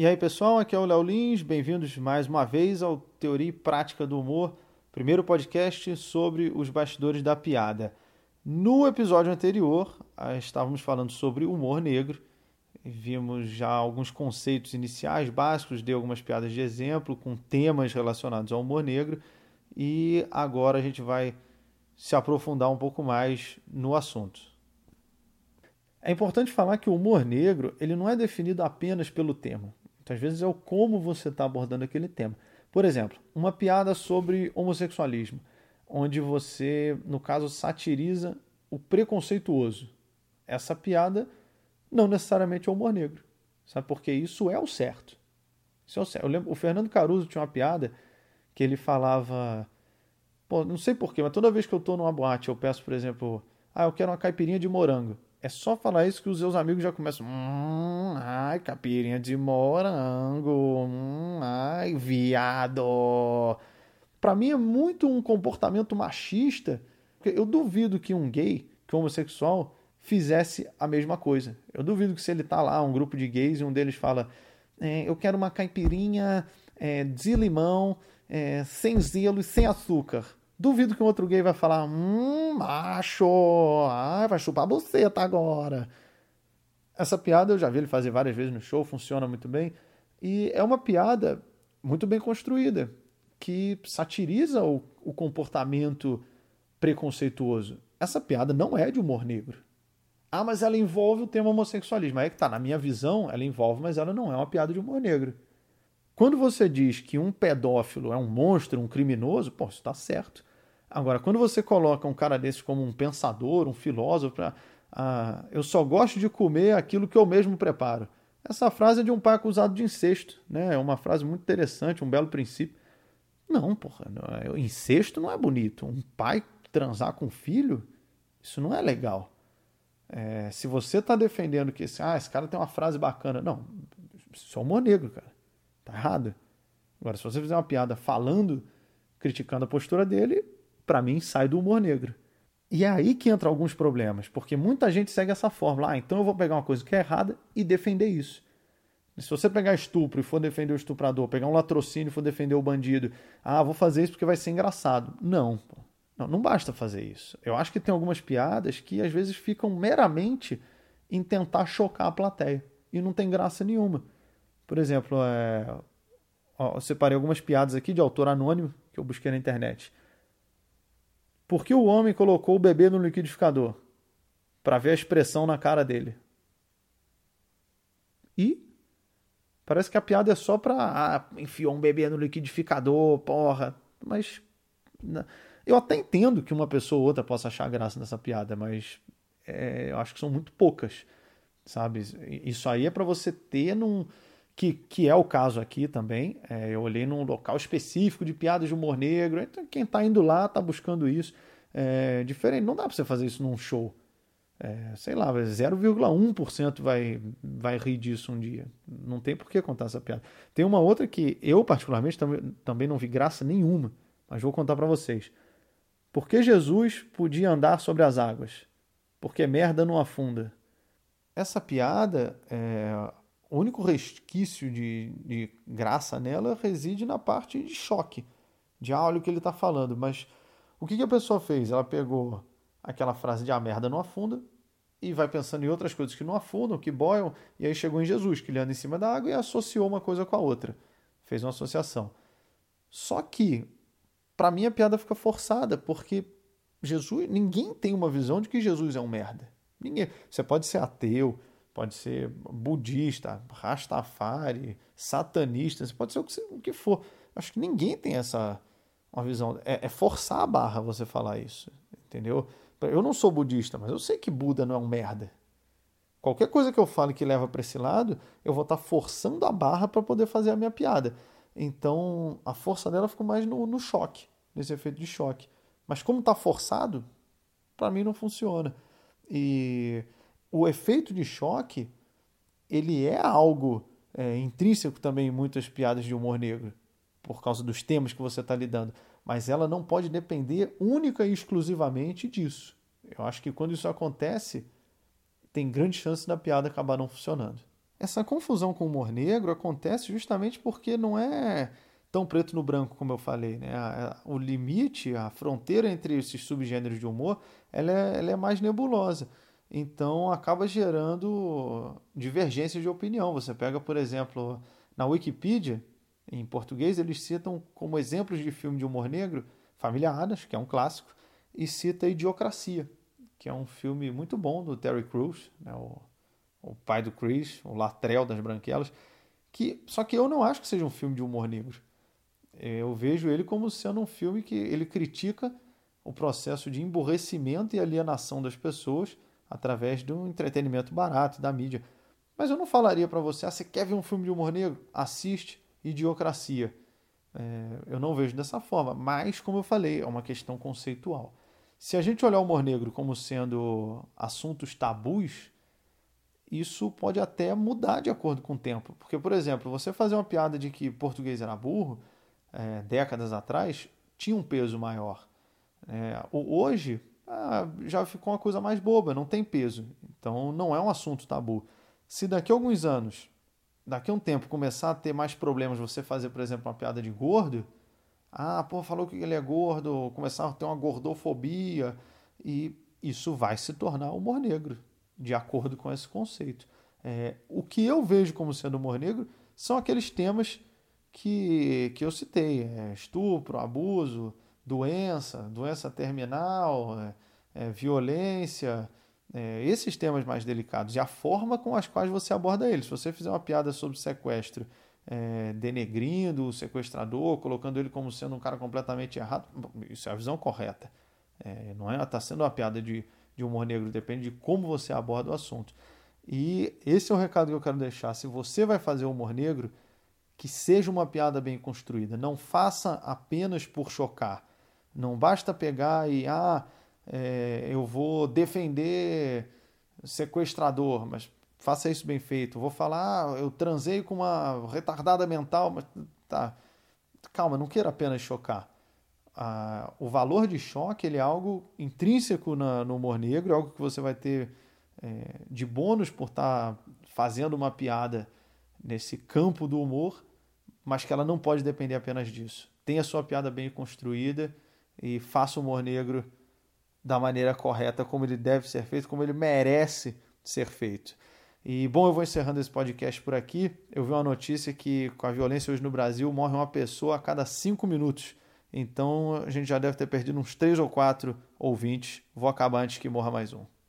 E aí, pessoal, aqui é o Léo Lins, bem-vindos mais uma vez ao Teoria e Prática do Humor, primeiro podcast sobre os bastidores da piada. No episódio anterior, ah, estávamos falando sobre humor negro, vimos já alguns conceitos iniciais básicos, dei algumas piadas de exemplo com temas relacionados ao humor negro, e agora a gente vai se aprofundar um pouco mais no assunto. É importante falar que o humor negro ele não é definido apenas pelo tema. Muitas vezes é o como você está abordando aquele tema. Por exemplo, uma piada sobre homossexualismo, onde você, no caso, satiriza o preconceituoso. Essa piada não necessariamente é humor negro. Sabe? Porque isso é o certo. Isso é o certo. Eu lembro, o Fernando Caruso tinha uma piada que ele falava. Pô, não sei porquê, mas toda vez que eu estou numa boate, eu peço, por exemplo, ah, eu quero uma caipirinha de morango. É só falar isso que os seus amigos já começam. Hum, ai, capirinha de morango. Hum, ai, viado. Para mim é muito um comportamento machista. Eu duvido que um gay, que um homossexual, fizesse a mesma coisa. Eu duvido que se ele tá lá, um grupo de gays, e um deles fala: é, Eu quero uma caipirinha é, de limão, é, sem gelo e sem açúcar. Duvido que um outro gay vai falar, hum, macho, ah, vai chupar buceta agora. Essa piada eu já vi ele fazer várias vezes no show, funciona muito bem. E é uma piada muito bem construída, que satiriza o, o comportamento preconceituoso. Essa piada não é de humor negro. Ah, mas ela envolve o tema homossexualismo. Aí é que tá, na minha visão, ela envolve, mas ela não é uma piada de humor negro. Quando você diz que um pedófilo é um monstro, um criminoso, pô, isso está certo. Agora, quando você coloca um cara desse como um pensador, um filósofo, pra, ah, eu só gosto de comer aquilo que eu mesmo preparo. Essa frase é de um pai acusado de incesto, né? É uma frase muito interessante, um belo princípio. Não, porra, não, é, incesto não é bonito. Um pai transar com um filho, isso não é legal. É, se você está defendendo que esse, ah, esse cara tem uma frase bacana, não, isso é humor negro, cara. Tá errado. Agora, se você fizer uma piada falando, criticando a postura dele, para mim, sai do humor negro. E é aí que entra alguns problemas, porque muita gente segue essa fórmula. Ah, então eu vou pegar uma coisa que é errada e defender isso. Se você pegar estupro e for defender o estuprador, pegar um latrocínio e for defender o bandido, ah, vou fazer isso porque vai ser engraçado. Não, não, não basta fazer isso. Eu acho que tem algumas piadas que às vezes ficam meramente em tentar chocar a plateia e não tem graça nenhuma. Por exemplo, é... Eu separei algumas piadas aqui de autor anônimo que eu busquei na internet. Por que o homem colocou o bebê no liquidificador? Para ver a expressão na cara dele. E parece que a piada é só para ah, enfiou um bebê no liquidificador, porra. Mas eu até entendo que uma pessoa ou outra possa achar graça nessa piada, mas é, eu acho que são muito poucas, sabe? Isso aí é para você ter num que, que é o caso aqui também. É, eu olhei num local específico de piadas de humor negro. Então, quem está indo lá está buscando isso. É, diferente, não dá para você fazer isso num show. É, sei lá, 0,1% vai, vai rir disso um dia. Não tem por que contar essa piada. Tem uma outra que eu, particularmente, também, também não vi graça nenhuma, mas vou contar para vocês. Por que Jesus podia andar sobre as águas? Porque merda não afunda. Essa piada, é, o único resquício de, de graça nela reside na parte de choque, de ah, olha o que ele está falando. Mas o que, que a pessoa fez? Ela pegou aquela frase de a merda não afunda e vai pensando em outras coisas que não afundam, que boiam, e aí chegou em Jesus, que ele anda em cima da água e associou uma coisa com a outra. Fez uma associação. Só que, para mim, a piada fica forçada, porque Jesus, ninguém tem uma visão de que Jesus é um merda. Ninguém. Você pode ser ateu, pode ser budista, rastafari, satanista, pode ser o que, o que for. Acho que ninguém tem essa uma visão. É, é, forçar a barra você falar isso, entendeu? Eu não sou budista, mas eu sei que Buda não é um merda. Qualquer coisa que eu fale que leva para esse lado, eu vou estar tá forçando a barra para poder fazer a minha piada. Então, a força dela ficou mais no, no choque, nesse efeito de choque. Mas como está forçado, para mim não funciona. E o efeito de choque ele é algo é, intrínseco também em muitas piadas de humor negro, por causa dos temas que você está lidando. Mas ela não pode depender única e exclusivamente disso. Eu acho que quando isso acontece, tem grande chance da piada acabar não funcionando. essa confusão com o humor negro acontece justamente porque não é tão preto no branco como eu falei. Né? O limite, a fronteira entre esses subgêneros de humor, ela é, ela é mais nebulosa. Então acaba gerando divergência de opinião. Você pega, por exemplo, na Wikipedia, em português, eles citam como exemplos de filme de humor negro Família Adams, que é um clássico, e cita Idiocracia, que é um filme muito bom do Terry Crews, né, o, o pai do Chris, o Latrell das Branquelas, que só que eu não acho que seja um filme de humor negro. Eu vejo ele como sendo um filme que ele critica o processo de emborrecimento e alienação das pessoas através do entretenimento barato da mídia. Mas eu não falaria para você, ah, você quer ver um filme de humor negro? Assiste Idiocracia. É, eu não vejo dessa forma, mas, como eu falei, é uma questão conceitual. Se a gente olhar o humor negro como sendo assuntos tabus, isso pode até mudar de acordo com o tempo. Porque, por exemplo, você fazer uma piada de que português era burro, é, décadas atrás, tinha um peso maior. É, hoje, ah, já ficou uma coisa mais boba, não tem peso. Então, não é um assunto tabu. Se daqui a alguns anos daqui a um tempo começar a ter mais problemas, você fazer, por exemplo, uma piada de gordo, ah, pô, falou que ele é gordo, começar a ter uma gordofobia, e isso vai se tornar humor negro, de acordo com esse conceito. É, o que eu vejo como sendo humor negro são aqueles temas que, que eu citei: é, estupro, abuso, doença, doença terminal, é, é violência, é, esses temas mais delicados e a forma com as quais você aborda eles. Se você fizer uma piada sobre sequestro, é, denegrindo o sequestrador, colocando ele como sendo um cara completamente errado, isso é a visão correta. É, não é? Está sendo uma piada de, de humor negro, depende de como você aborda o assunto. E esse é o recado que eu quero deixar. Se você vai fazer humor negro, que seja uma piada bem construída. Não faça apenas por chocar. Não basta pegar e. Ah, é, eu vou defender sequestrador, mas faça isso bem feito. Vou falar, ah, eu transei com uma retardada mental, mas tá. Calma, não queira apenas chocar. Ah, o valor de choque ele é algo intrínseco na, no humor negro, é algo que você vai ter é, de bônus por estar tá fazendo uma piada nesse campo do humor, mas que ela não pode depender apenas disso. Tenha sua piada bem construída e faça o humor negro da maneira correta, como ele deve ser feito, como ele merece ser feito. E bom, eu vou encerrando esse podcast por aqui. Eu vi uma notícia que com a violência hoje no Brasil morre uma pessoa a cada cinco minutos. Então a gente já deve ter perdido uns três ou quatro ouvintes. Vou acabar antes que morra mais um.